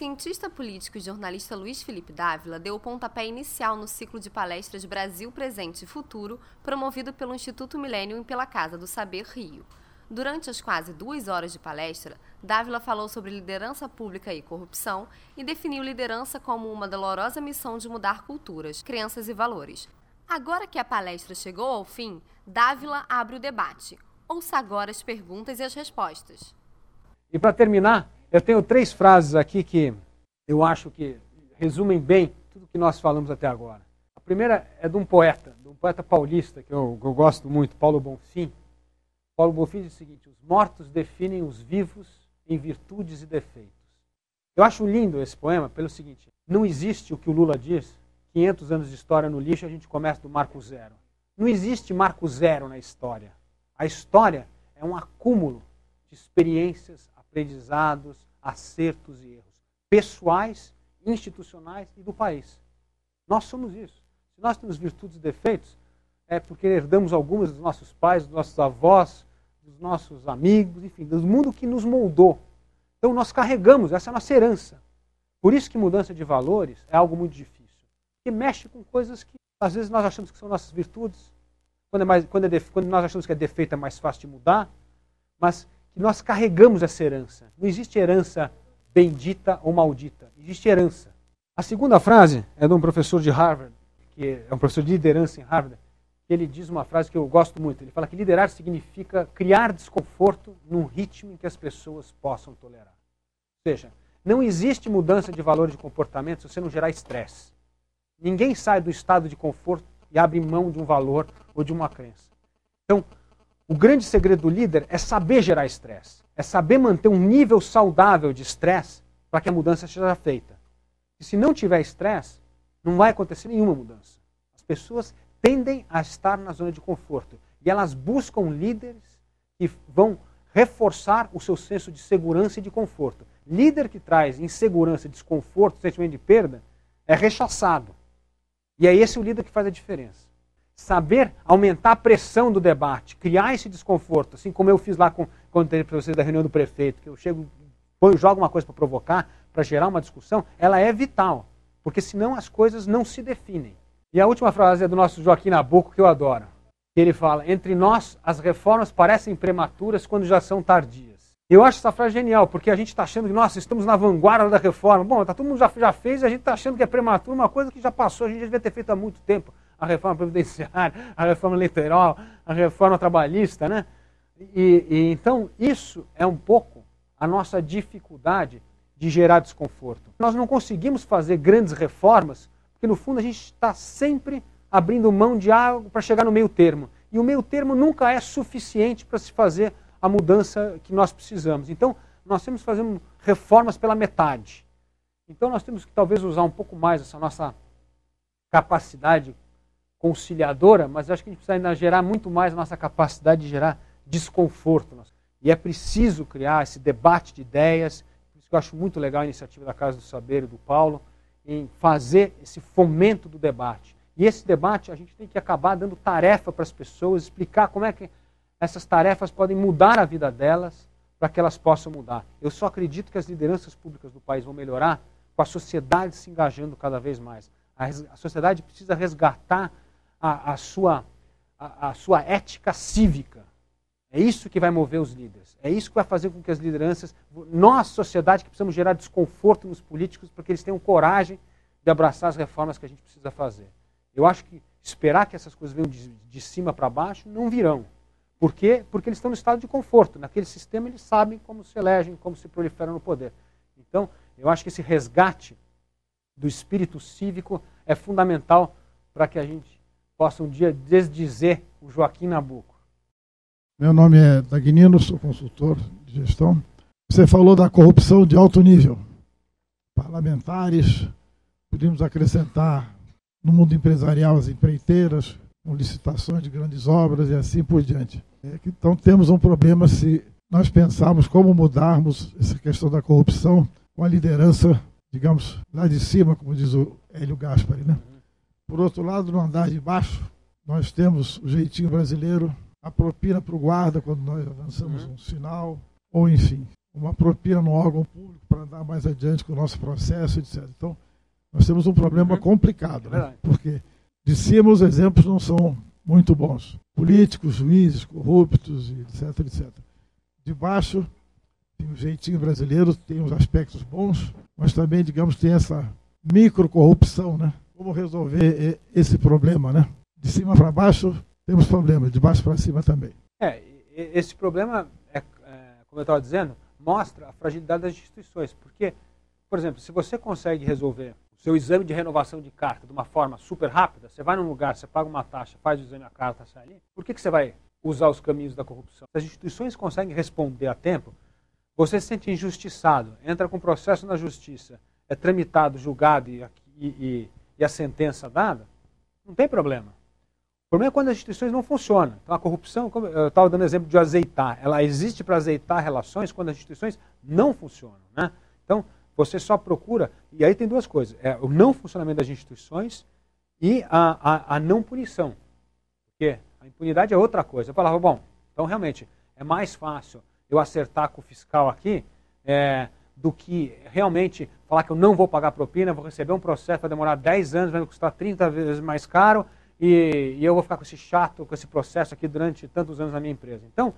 cientista político e jornalista Luiz Felipe Dávila deu o pontapé inicial no ciclo de palestras Brasil Presente e Futuro, promovido pelo Instituto Milênio e pela Casa do Saber Rio. Durante as quase duas horas de palestra, Dávila falou sobre liderança pública e corrupção e definiu liderança como uma dolorosa missão de mudar culturas, crenças e valores. Agora que a palestra chegou ao fim, Dávila abre o debate. Ouça agora as perguntas e as respostas. E para terminar, eu tenho três frases aqui que eu acho que resumem bem tudo que nós falamos até agora. A primeira é de um poeta, de um poeta paulista que eu, eu gosto muito, Paulo Bonfim. Paulo Bonfim diz o seguinte: os mortos definem os vivos em virtudes e defeitos. Eu acho lindo esse poema pelo seguinte: não existe o que o Lula diz, 500 anos de história no lixo, a gente começa do marco zero. Não existe marco zero na história. A história é um acúmulo de experiências, aprendizados, acertos e erros, pessoais, institucionais e do país. Nós somos isso. Se nós temos virtudes e defeitos, é porque herdamos algumas dos nossos pais, dos nossos avós, dos nossos amigos, enfim, do mundo que nos moldou. Então nós carregamos, essa é a nossa herança. Por isso que mudança de valores é algo muito difícil. Que mexe com coisas que às vezes nós achamos que são nossas virtudes. Quando, é mais, quando, é quando nós achamos que é defeito é mais fácil de mudar. Mas que nós carregamos essa herança. Não existe herança bendita ou maldita. Existe herança. A segunda frase é de um professor de Harvard, que é um professor de liderança em Harvard, ele diz uma frase que eu gosto muito. Ele fala que liderar significa criar desconforto num ritmo em que as pessoas possam tolerar. Ou seja, não existe mudança de valor de comportamento se você não gerar estresse. Ninguém sai do estado de conforto e abre mão de um valor ou de uma crença. Então, o grande segredo do líder é saber gerar estresse, é saber manter um nível saudável de estresse para que a mudança seja feita. E se não tiver estresse, não vai acontecer nenhuma mudança. As pessoas tendem a estar na zona de conforto e elas buscam líderes que vão reforçar o seu senso de segurança e de conforto. Líder que traz insegurança, desconforto, sentimento de perda, é rechaçado. E é esse o líder que faz a diferença saber aumentar a pressão do debate, criar esse desconforto, assim como eu fiz lá com, quando teve para vocês da reunião do prefeito, que eu chego, põe, jogo uma coisa para provocar, para gerar uma discussão, ela é vital, porque senão as coisas não se definem. E a última frase é do nosso Joaquim Nabuco, que eu adoro. Ele fala: Entre nós, as reformas parecem prematuras quando já são tardias. Eu acho essa frase genial, porque a gente está achando que, nossa, estamos na vanguarda da reforma. Bom, tá, todo mundo já, já fez e a gente está achando que é prematuro, uma coisa que já passou, a gente já devia ter feito há muito tempo a reforma previdenciária, a reforma eleitoral, a reforma trabalhista, né? E, e, então isso é um pouco a nossa dificuldade de gerar desconforto. Nós não conseguimos fazer grandes reformas porque no fundo a gente está sempre abrindo mão de algo para chegar no meio termo. E o meio termo nunca é suficiente para se fazer a mudança que nós precisamos. Então, nós temos que fazer reformas pela metade. Então, nós temos que talvez usar um pouco mais essa nossa capacidade conciliadora, mas acho que a gente precisa ainda gerar muito mais nossa capacidade de gerar desconforto. E é preciso criar esse debate de ideias, por isso que eu acho muito legal a iniciativa da Casa do Saber e do Paulo, em fazer esse fomento do debate. E esse debate a gente tem que acabar dando tarefa para as pessoas, explicar como é que essas tarefas podem mudar a vida delas para que elas possam mudar. Eu só acredito que as lideranças públicas do país vão melhorar com a sociedade se engajando cada vez mais. A sociedade precisa resgatar a, a sua, a, a sua ética cívica. É isso que vai mover os líderes. É isso que vai fazer com que as lideranças, nós, sociedade, que precisamos gerar desconforto nos políticos para que eles tenham coragem de abraçar as reformas que a gente precisa fazer. Eu acho que esperar que essas coisas venham de, de cima para baixo não virão. Por quê? Porque eles estão no estado de conforto. Naquele sistema eles sabem como se elegem, como se proliferam no poder. Então, eu acho que esse resgate do espírito cívico é fundamental para que a gente possa um dia desdizer o Joaquim Nabuco. Meu nome é Dagnino, sou consultor de gestão. Você falou da corrupção de alto nível. Parlamentares, podemos acrescentar no mundo empresarial as empreiteiras, com licitações de grandes obras e assim por diante. É então temos um problema se nós pensarmos como mudarmos essa questão da corrupção com a liderança, digamos, lá de cima, como diz o Hélio Gaspari, né? Por outro lado, no andar de baixo, nós temos o jeitinho brasileiro, a propina para o guarda quando nós avançamos uhum. um sinal, ou enfim. uma propina no órgão público para andar mais adiante com o nosso processo, etc. Então, nós temos um problema uhum. complicado, né? porque de cima os exemplos não são muito bons. Políticos, juízes, corruptos, etc, etc. De baixo, tem um jeitinho brasileiro, tem uns aspectos bons, mas também, digamos, tem essa microcorrupção, né? Como resolver esse problema, né? De cima para baixo temos problemas, de baixo para cima também. É, esse problema, é, é, como eu estava dizendo, mostra a fragilidade das instituições. Porque, por exemplo, se você consegue resolver o seu exame de renovação de carta de uma forma super rápida, você vai num lugar, você paga uma taxa, faz o exame, a carta sai ali, por que, que você vai usar os caminhos da corrupção? Se as instituições conseguem responder a tempo, você se sente injustiçado, entra com processo na justiça, é tramitado, julgado e, e, e a sentença dada, não tem problema. O problema é quando as instituições não funcionam. Então, a corrupção, como eu estava dando exemplo de azeitar, ela existe para azeitar relações quando as instituições não funcionam. Né? Então, você só procura, e aí tem duas coisas: é o não funcionamento das instituições e a, a, a não punição. Porque a impunidade é outra coisa. Eu falava, bom, então realmente é mais fácil eu acertar com o fiscal aqui é, do que realmente falar que eu não vou pagar propina, vou receber um processo, vai demorar 10 anos, vai custar 30 vezes mais caro e, e eu vou ficar com esse chato, com esse processo aqui durante tantos anos na minha empresa. Então,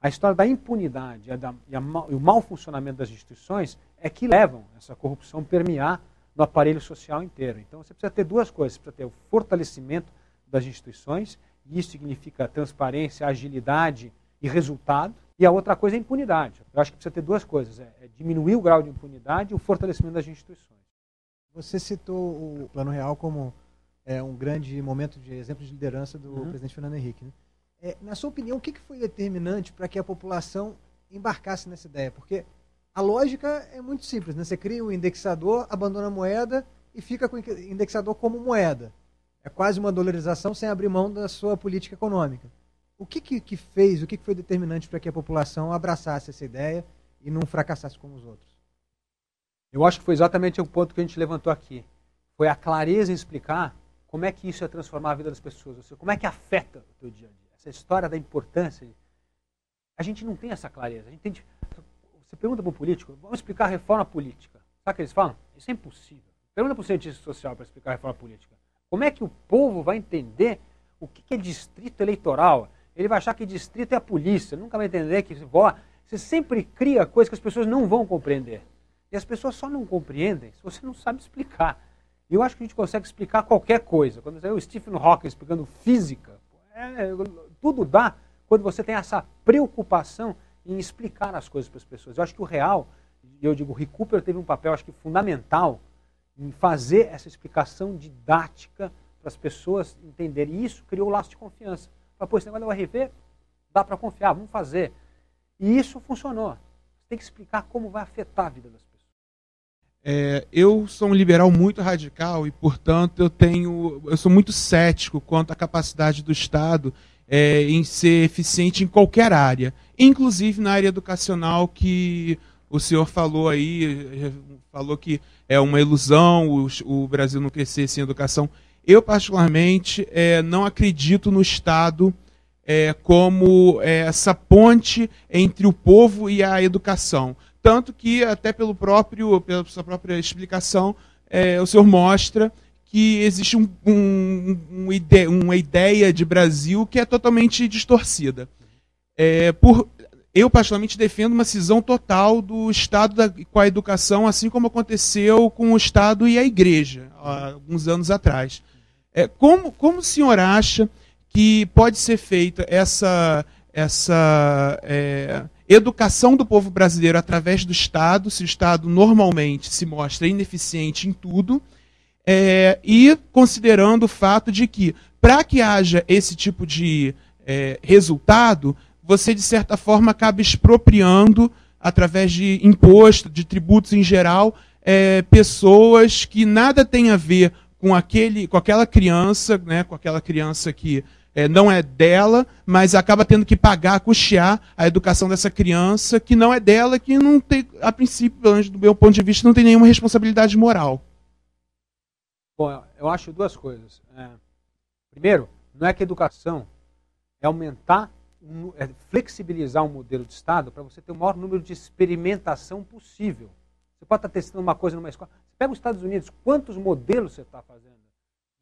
a história da impunidade e, da, e, a, e, o mau funcionamento das instituições é que levam essa corrupção a permear no aparelho social inteiro. Então você precisa ter duas coisas: você precisa ter o fortalecimento das instituições, e isso significa transparência, agilidade e resultado, e a outra coisa é impunidade. Eu acho que precisa ter duas coisas: é, é diminuir o grau de impunidade e o fortalecimento das instituições. Você citou o Plano Real como é, um grande momento de exemplo de liderança do uhum. presidente Fernando Henrique. Né? É, na sua opinião, o que, que foi determinante para que a população embarcasse nessa ideia? Porque a lógica é muito simples, né? Você cria um indexador, abandona a moeda e fica com o indexador como moeda. É quase uma dolarização sem abrir mão da sua política econômica. O que, que, que fez, o que, que foi determinante para que a população abraçasse essa ideia e não fracassasse como os outros? Eu acho que foi exatamente o ponto que a gente levantou aqui. Foi a clareza em explicar como é que isso é transformar a vida das pessoas? Ou seja, como é que afeta o teu dia a dia? Essa história da importância. A gente não tem essa clareza. A gente tem você pergunta para o político, vamos explicar a reforma política. Sabe o que eles falam? Isso é impossível. Pergunta para o cientista social para explicar a reforma política. Como é que o povo vai entender o que é distrito eleitoral? Ele vai achar que distrito é a polícia, nunca vai entender que você sempre cria coisas que as pessoas não vão compreender. E as pessoas só não compreendem se você não sabe explicar. E eu acho que a gente consegue explicar qualquer coisa. Quando você o Stephen Hawking explicando física, é, tudo dá quando você tem essa preocupação em explicar as coisas para as pessoas. Eu acho que o real, eu digo, o Cooper teve um papel, acho que fundamental, em fazer essa explicação didática para as pessoas entenderem. E isso criou o laço de confiança. Para, pô, esse negócio do RV, dá para confiar, vamos fazer. E isso funcionou. Você tem que explicar como vai afetar a vida das pessoas. É, eu sou um liberal muito radical e, portanto, eu tenho, eu sou muito cético quanto à capacidade do Estado é, em ser eficiente em qualquer área, inclusive na área educacional que o senhor falou aí, falou que é uma ilusão o, o Brasil não crescer sem educação. Eu, particularmente, é, não acredito no Estado é, como é, essa ponte entre o povo e a educação. Tanto que, até pelo próprio, pela sua própria explicação, é, o senhor mostra que existe um, um, um ide uma ideia de Brasil que é totalmente distorcida. É, por, eu, particularmente, defendo uma cisão total do Estado da, com a educação, assim como aconteceu com o Estado e a Igreja, há alguns anos atrás. É, como, como o senhor acha que pode ser feita essa, essa é, educação do povo brasileiro através do Estado, se o Estado normalmente se mostra ineficiente em tudo, é, e considerando o fato de que, para que haja esse tipo de é, resultado, você, de certa forma, acaba expropriando, através de imposto, de tributos em geral, é, pessoas que nada têm a ver com, aquele, com aquela criança, né, com aquela criança que é, não é dela, mas acaba tendo que pagar, custear a educação dessa criança, que não é dela, que não tem, a princípio, do meu ponto de vista, não tem nenhuma responsabilidade moral. Bom, eu acho duas coisas. É, primeiro, não é que educação é aumentar flexibilizar um modelo de Estado para você ter o maior número de experimentação possível. Você pode estar testando uma coisa numa escola. Você pega os Estados Unidos, quantos modelos você está fazendo?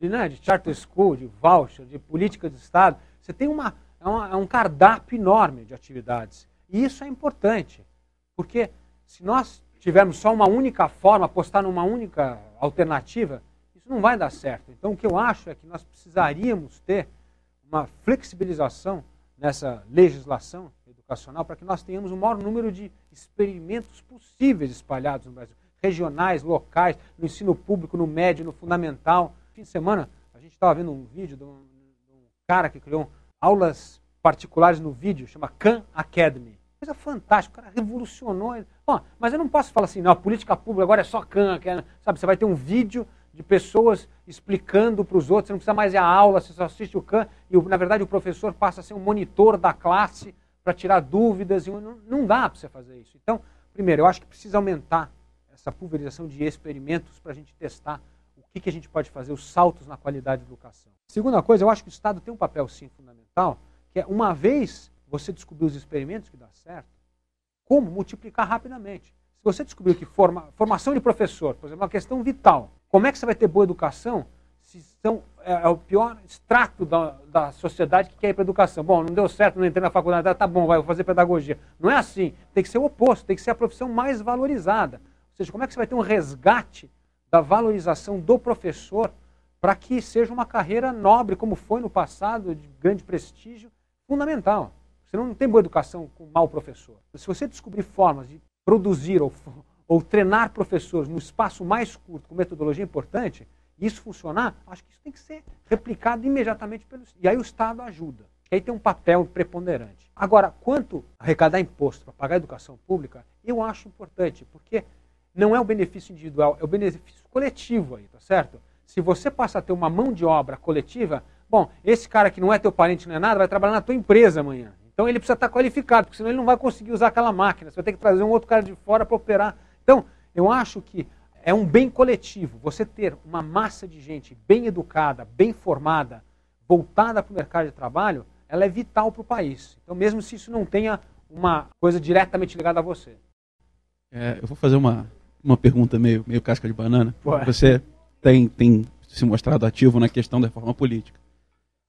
De, né, de charter school, de voucher, de política de Estado. Você tem é, uma, é um cardápio enorme de atividades. E isso é importante, porque se nós tivermos só uma única forma, apostar numa única alternativa, isso não vai dar certo. Então, o que eu acho é que nós precisaríamos ter uma flexibilização nessa legislação educacional para que nós tenhamos o maior número de experimentos possíveis espalhados no Brasil, regionais, locais, no ensino público, no médio, no fundamental. Fim de semana, a gente estava vendo um vídeo de um, de um cara que criou aulas particulares no vídeo, chama Khan Academy. Coisa fantástica, o cara revolucionou. Bom, mas eu não posso falar assim, não, a política pública agora é só Khan, sabe? Você vai ter um vídeo de pessoas explicando para os outros, você não precisa mais ir à aula, você só assiste o CAN, e na verdade o professor passa a ser um monitor da classe para tirar dúvidas, e não, não dá para você fazer isso. Então, primeiro, eu acho que precisa aumentar essa pulverização de experimentos para a gente testar o que, que a gente pode fazer, os saltos na qualidade da educação. Segunda coisa, eu acho que o Estado tem um papel sim fundamental, que é uma vez você descobrir os experimentos que dá certo, como multiplicar rapidamente. Se você descobriu que forma, formação de professor, por exemplo, é uma questão vital, como é que você vai ter boa educação se são, é, é o pior extrato da, da sociedade que quer ir para a educação? Bom, não deu certo, não entrei na faculdade, tá bom, vai, fazer pedagogia. Não é assim. Tem que ser o oposto, tem que ser a profissão mais valorizada. Ou seja, como é que você vai ter um resgate da valorização do professor para que seja uma carreira nobre, como foi no passado, de grande prestígio, fundamental. Você não tem boa educação com mau professor. Se você descobrir formas de produzir ou ou treinar professores no espaço mais curto, com metodologia importante, e isso funcionar, acho que isso tem que ser replicado imediatamente pelo E aí o Estado ajuda. Aí tem um papel preponderante. Agora, quanto arrecadar imposto para pagar a educação pública, eu acho importante, porque não é o benefício individual, é o benefício coletivo aí, tá certo? Se você passa a ter uma mão de obra coletiva, bom, esse cara que não é teu parente, não é nada, vai trabalhar na tua empresa amanhã. Então ele precisa estar qualificado, porque senão ele não vai conseguir usar aquela máquina. Você vai ter que trazer um outro cara de fora para operar então, eu acho que é um bem coletivo você ter uma massa de gente bem educada, bem formada, voltada para o mercado de trabalho, ela é vital para o país. Então, mesmo se isso não tenha uma coisa diretamente ligada a você. É, eu vou fazer uma, uma pergunta meio, meio casca de banana. Pô. Você tem, tem se mostrado ativo na questão da reforma política.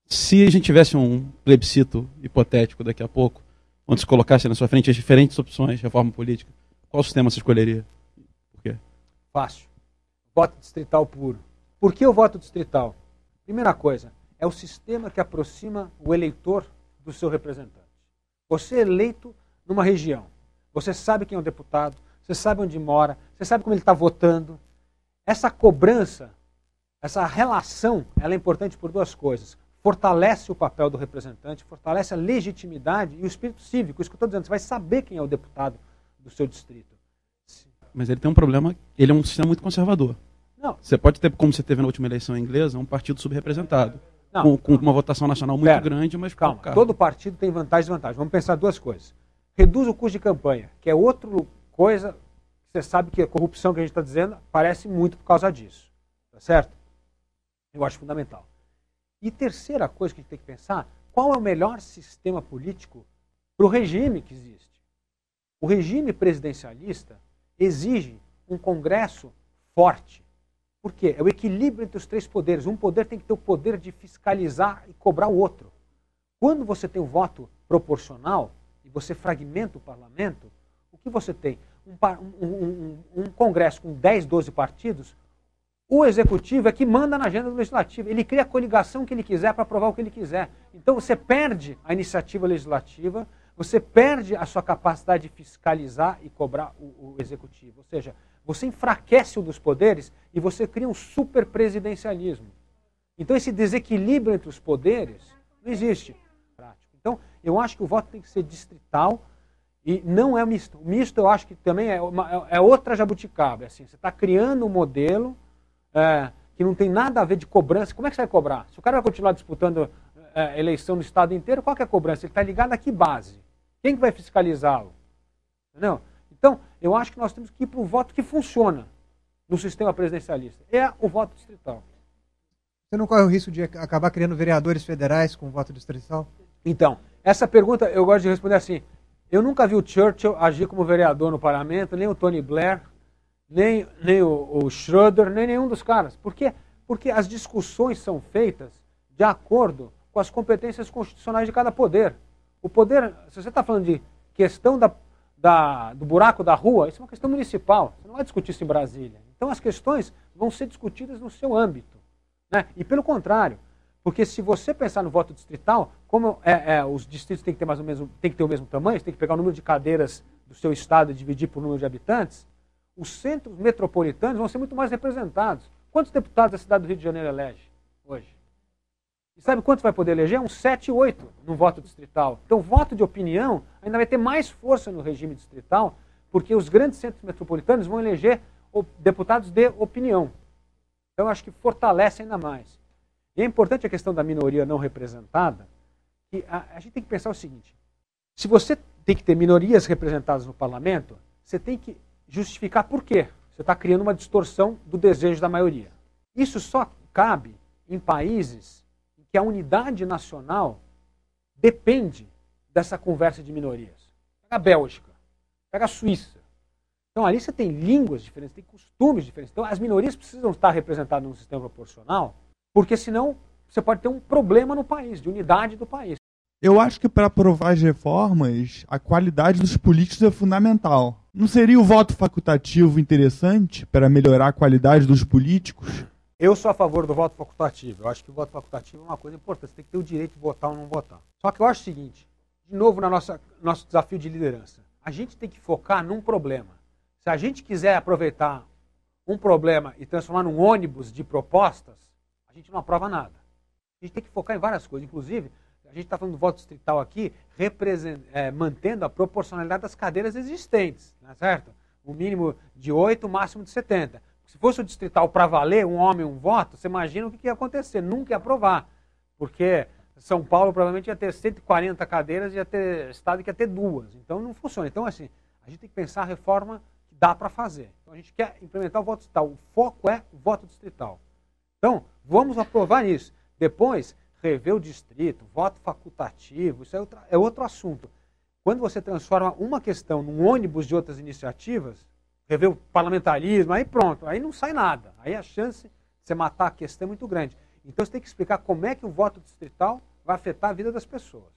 Se a gente tivesse um plebiscito hipotético daqui a pouco, onde se colocasse na sua frente as diferentes opções de reforma política, qual sistema você escolheria? Por quê? Fácil. Voto distrital puro. Por que o voto distrital? Primeira coisa, é o sistema que aproxima o eleitor do seu representante. Você é eleito numa região. Você sabe quem é o deputado, você sabe onde mora, você sabe como ele está votando. Essa cobrança, essa relação, ela é importante por duas coisas. Fortalece o papel do representante, fortalece a legitimidade e o espírito cívico. Isso que eu estou dizendo, você vai saber quem é o deputado do seu distrito. Mas ele tem um problema, ele é um sistema muito conservador. Não. Você pode ter, como você teve na última eleição inglesa, um partido subrepresentado. Não, com, com uma votação nacional muito Pera, grande, mas calma. Todo partido tem vantagem e desvantagem. Vamos pensar duas coisas. Reduz o custo de campanha, que é outra coisa você sabe que a corrupção que a gente está dizendo parece muito por causa disso. Tá certo? Eu acho fundamental. E terceira coisa que a gente tem que pensar, qual é o melhor sistema político para o regime que existe? O regime presidencialista exige um Congresso forte. Por quê? É o equilíbrio entre os três poderes. Um poder tem que ter o poder de fiscalizar e cobrar o outro. Quando você tem o um voto proporcional e você fragmenta o parlamento, o que você tem? Um, um, um, Congresso com 10, 12 partidos, o executivo é que manda na agenda do legislativo. Ele cria a coligação que ele quiser para aprovar o que ele quiser. Então você perde a iniciativa legislativa, você perde a sua capacidade de fiscalizar e cobrar o, o executivo. Ou seja, você enfraquece um dos poderes e você cria um superpresidencialismo. Então esse desequilíbrio entre os poderes não existe. Então eu acho que o voto tem que ser distrital e não é misto. O misto eu acho que também é, uma, é outra jabuticaba. É assim, você está criando um modelo é, que não tem nada a ver de cobrança. Como é que você vai cobrar? Se o cara vai continuar disputando é, eleição no estado inteiro, qual é a cobrança? Ele está ligado a que base? Quem que vai fiscalizá-lo? Entendeu? Então, eu acho que nós temos que ir para o voto que funciona no sistema presidencialista. É o voto distrital. Você não corre o risco de acabar criando vereadores federais com voto distrital? Então, essa pergunta eu gosto de responder assim. Eu nunca vi o Churchill agir como vereador no parlamento, nem o Tony Blair, nem, nem o, o Schroeder, nem nenhum dos caras. Por quê? Porque as discussões são feitas de acordo com as competências constitucionais de cada poder. O poder, se você está falando de questão da, da, do buraco da rua, isso é uma questão municipal. Você não vai discutir isso em Brasília. Então as questões vão ser discutidas no seu âmbito. Né? E pelo contrário, porque se você pensar no voto distrital, como é, é, os distritos têm que, ter mais ou menos, têm que ter o mesmo tamanho, você tem que pegar o número de cadeiras do seu estado e dividir por número de habitantes, os centros metropolitanos vão ser muito mais representados. Quantos deputados a cidade do Rio de Janeiro elege hoje? E sabe quanto vai poder eleger? Uns 7, 8 no voto distrital. Então, voto de opinião ainda vai ter mais força no regime distrital, porque os grandes centros metropolitanos vão eleger deputados de opinião. Então, acho que fortalece ainda mais. E é importante a questão da minoria não representada, que a, a gente tem que pensar o seguinte: se você tem que ter minorias representadas no parlamento, você tem que justificar por quê. Você está criando uma distorção do desejo da maioria. Isso só cabe em países que a unidade nacional depende dessa conversa de minorias. Pega a Bélgica, pega a Suíça. Então ali você tem línguas diferentes, tem costumes diferentes. Então as minorias precisam estar representadas num sistema proporcional porque senão você pode ter um problema no país, de unidade do país. Eu acho que para aprovar as reformas, a qualidade dos políticos é fundamental. Não seria o voto facultativo interessante para melhorar a qualidade dos políticos? Eu sou a favor do voto facultativo. Eu acho que o voto facultativo é uma coisa importante. Você tem que ter o direito de votar ou não votar. Só que eu acho o seguinte, de novo no nosso desafio de liderança, a gente tem que focar num problema. Se a gente quiser aproveitar um problema e transformar num ônibus de propostas, gente não aprova nada. A gente tem que focar em várias coisas, inclusive, a gente está falando do voto distrital aqui, é, mantendo a proporcionalidade das cadeiras existentes, né, certo? O mínimo de 8, o máximo de 70. Se fosse o distrital para valer, um homem, um voto, você imagina o que, ia acontecer, nunca ia aprovar. Porque São Paulo provavelmente ia ter 140 cadeiras, ia ter estado que ia ter duas. Então não funciona. Então, assim, a gente tem que pensar a reforma que dá para fazer. Então a gente quer implementar o voto distrital. O foco é o voto distrital. Então, vamos aprovar isso. Depois, rever o distrito, voto facultativo, isso é, é outro assunto. Quando você transforma uma questão num ônibus de outras iniciativas, rever o parlamentarismo, aí pronto, aí não sai nada. Aí a chance de você matar a questão é muito grande. Então você tem que explicar como é que o voto distrital vai afetar a vida das pessoas.